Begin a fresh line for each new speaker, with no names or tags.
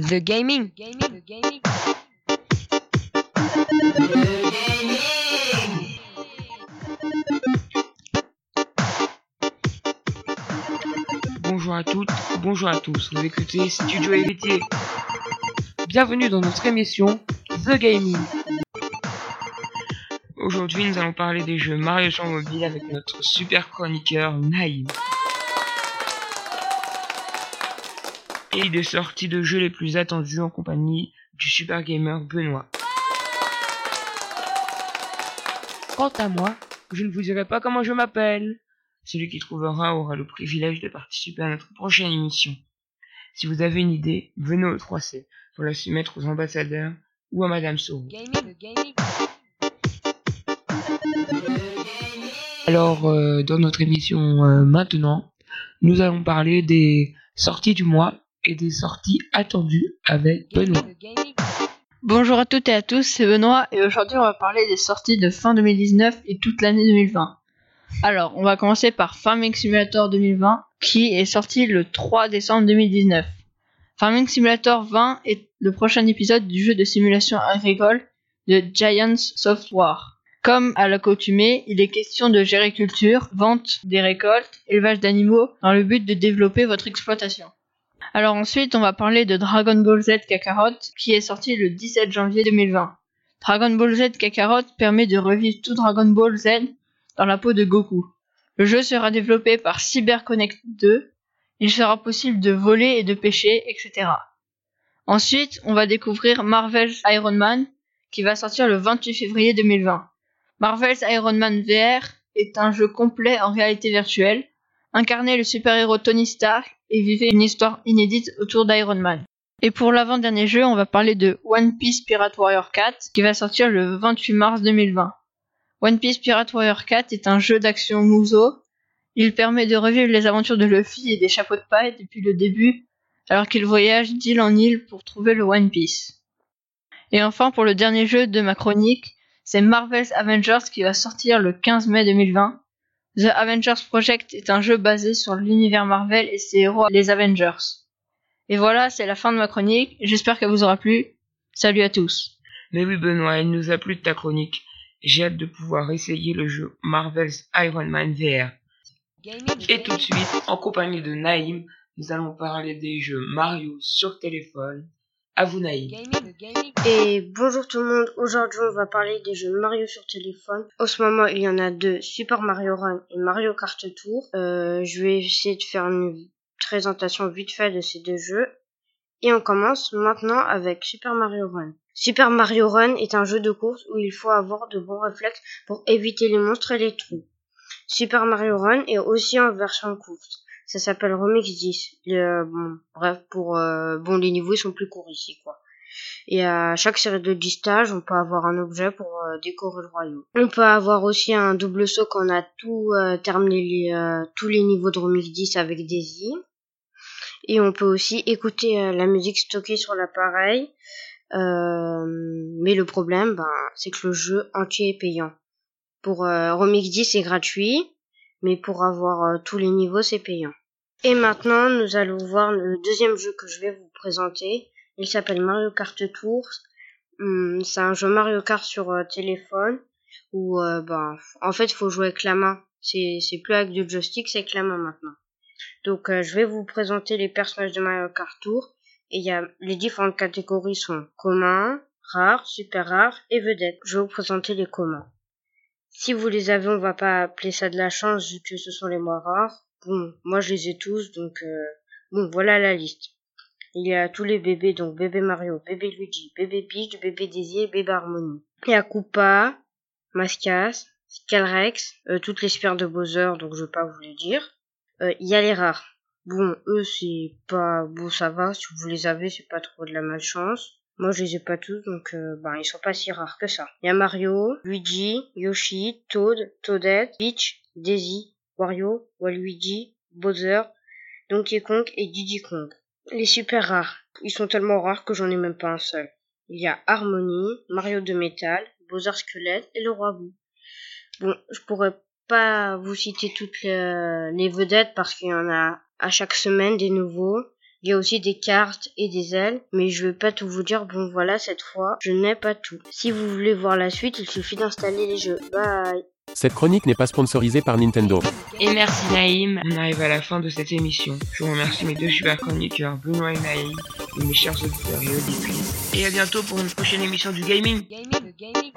The Gaming. The Gaming.
Bonjour à toutes, bonjour à tous, vous écoutez Studio Héritier. Bienvenue dans notre émission The Gaming. Aujourd'hui, nous allons parler des jeux Mario sur mobile avec notre super chroniqueur Naïm. Et des sorties de jeux les plus attendus en compagnie du super gamer Benoît. Quant à moi, je ne vous dirai pas comment je m'appelle. Celui qui trouvera aura le privilège de participer à notre prochaine émission. Si vous avez une idée, venez au 3C pour la soumettre aux ambassadeurs ou à Madame Soro. Alors, euh, dans notre émission euh, maintenant, nous allons parler des sorties du mois et des sorties attendues avec Benoît.
Bonjour à toutes et à tous, c'est Benoît et aujourd'hui on va parler des sorties de fin 2019 et toute l'année 2020. Alors, on va commencer par Farming Simulator 2020 qui est sorti le 3 décembre 2019. Farming Simulator 20 est le prochain épisode du jeu de simulation agricole de Giants Software. Comme à l'accoutumée, il est question de gérer culture, vente des récoltes, élevage d'animaux dans le but de développer votre exploitation. Alors ensuite, on va parler de Dragon Ball Z Kakarot qui est sorti le 17 janvier 2020. Dragon Ball Z Kakarot permet de revivre tout Dragon Ball Z dans la peau de Goku. Le jeu sera développé par CyberConnect 2. Il sera possible de voler et de pêcher, etc. Ensuite, on va découvrir Marvel's Iron Man qui va sortir le 28 février 2020. Marvel's Iron Man VR est un jeu complet en réalité virtuelle. Incarnez le super-héros Tony Stark et vivez une histoire inédite autour d'Iron Man. Et pour l'avant-dernier jeu, on va parler de One Piece Pirate Warrior 4 qui va sortir le 28 mars 2020. One Piece Pirate Warrior 4 est un jeu d'action Muso. Il permet de revivre les aventures de Luffy et des chapeaux de paille depuis le début, alors qu'il voyage d'île en île pour trouver le One Piece. Et enfin, pour le dernier jeu de ma chronique, c'est Marvel's Avengers qui va sortir le 15 mai 2020. The Avengers Project est un jeu basé sur l'univers Marvel et ses héros, les Avengers. Et voilà, c'est la fin de ma chronique. J'espère qu'elle vous aura plu. Salut à tous.
Mais oui Benoît, il nous a plu de ta chronique. J'ai hâte de pouvoir essayer le jeu Marvel's Iron Man VR. Et tout de suite, en compagnie de Naïm, nous allons parler des jeux Mario sur téléphone. À vous Naïm.
Et bonjour tout le monde, aujourd'hui on va parler des jeux Mario sur téléphone. En ce moment il y en a deux, Super Mario Run et Mario Kart Tour. Euh, je vais essayer de faire une présentation vite fait de ces deux jeux. Et on commence maintenant avec Super Mario Run. Super Mario Run est un jeu de course où il faut avoir de bons réflexes pour éviter les monstres et les trous. Super Mario Run est aussi en version courte. Ça s'appelle Remix 10. Le- bon, bref, pour euh, bon les niveaux ils sont plus courts ici quoi. Et à chaque série de 10 stages, on peut avoir un objet pour euh, décorer le royaume. On peut avoir aussi un double saut quand on a tout euh, terminé les, euh, tous les niveaux de Remix 10 avec Daisy. Et on peut aussi écouter euh, la musique stockée sur l'appareil. Euh, mais le problème, ben, c'est que le jeu entier est payant. Pour euh, Remix 10, c'est gratuit, mais pour avoir euh, tous les niveaux, c'est payant. Et maintenant, nous allons voir le deuxième jeu que je vais vous présenter. Il s'appelle Mario Kart Tour. Hum, c'est un jeu Mario Kart sur euh, téléphone où, euh, ben, en fait, il faut jouer avec la main. C'est, c'est plus avec du joystick, c'est avec la main maintenant. Donc, euh, je vais vous présenter les personnages de Mario Kart Tour. Et il y a les différentes catégories sont communs, rares, super rares et vedettes. Je vais vous présenter les communs. Si vous les avez, on va pas appeler ça de la chance vu que ce sont les moins rares. Bon, moi je les ai tous, donc euh, bon, voilà la liste. Il y a tous les bébés, donc bébé Mario, bébé Luigi, bébé Peach, bébé Daisy et bébé Harmony. Il y a Koopa, Mascas, Scalrex, euh, toutes les sphères de Bowser, donc je vais pas vous les dire. Euh, il y a les rares. Bon, eux c'est pas bon, ça va. Si vous les avez, c'est pas trop de la malchance. Moi, je les ai pas tous, donc euh, ben ils sont pas si rares que ça. Il y a Mario, Luigi, Yoshi, Toad, Toadette, Peach, Daisy, Wario, Waluigi, Bowser, Donkey Kong et Diddy Kong. Les super rares. Ils sont tellement rares que j'en ai même pas un seul. Il y a Harmony, Mario de métal, Bowser squelette et le roi Boo. Bon, je pourrais pas vous citer toutes les, les vedettes parce qu'il y en a à chaque semaine des nouveaux. Il y a aussi des cartes et des ailes, mais je vais pas tout vous dire. Bon voilà, cette fois, je n'ai pas tout. Si vous voulez voir la suite, il suffit d'installer les jeux. Bye
Cette chronique n'est pas sponsorisée par Nintendo.
Et merci Naïm, on arrive à la fin de cette émission. Je vous remercie mes deux super chroniqueurs, Benoît et Naïm, et mes chers auditeurs et auditrices. Et à bientôt pour une prochaine émission du gaming.
Gaming. Gaming.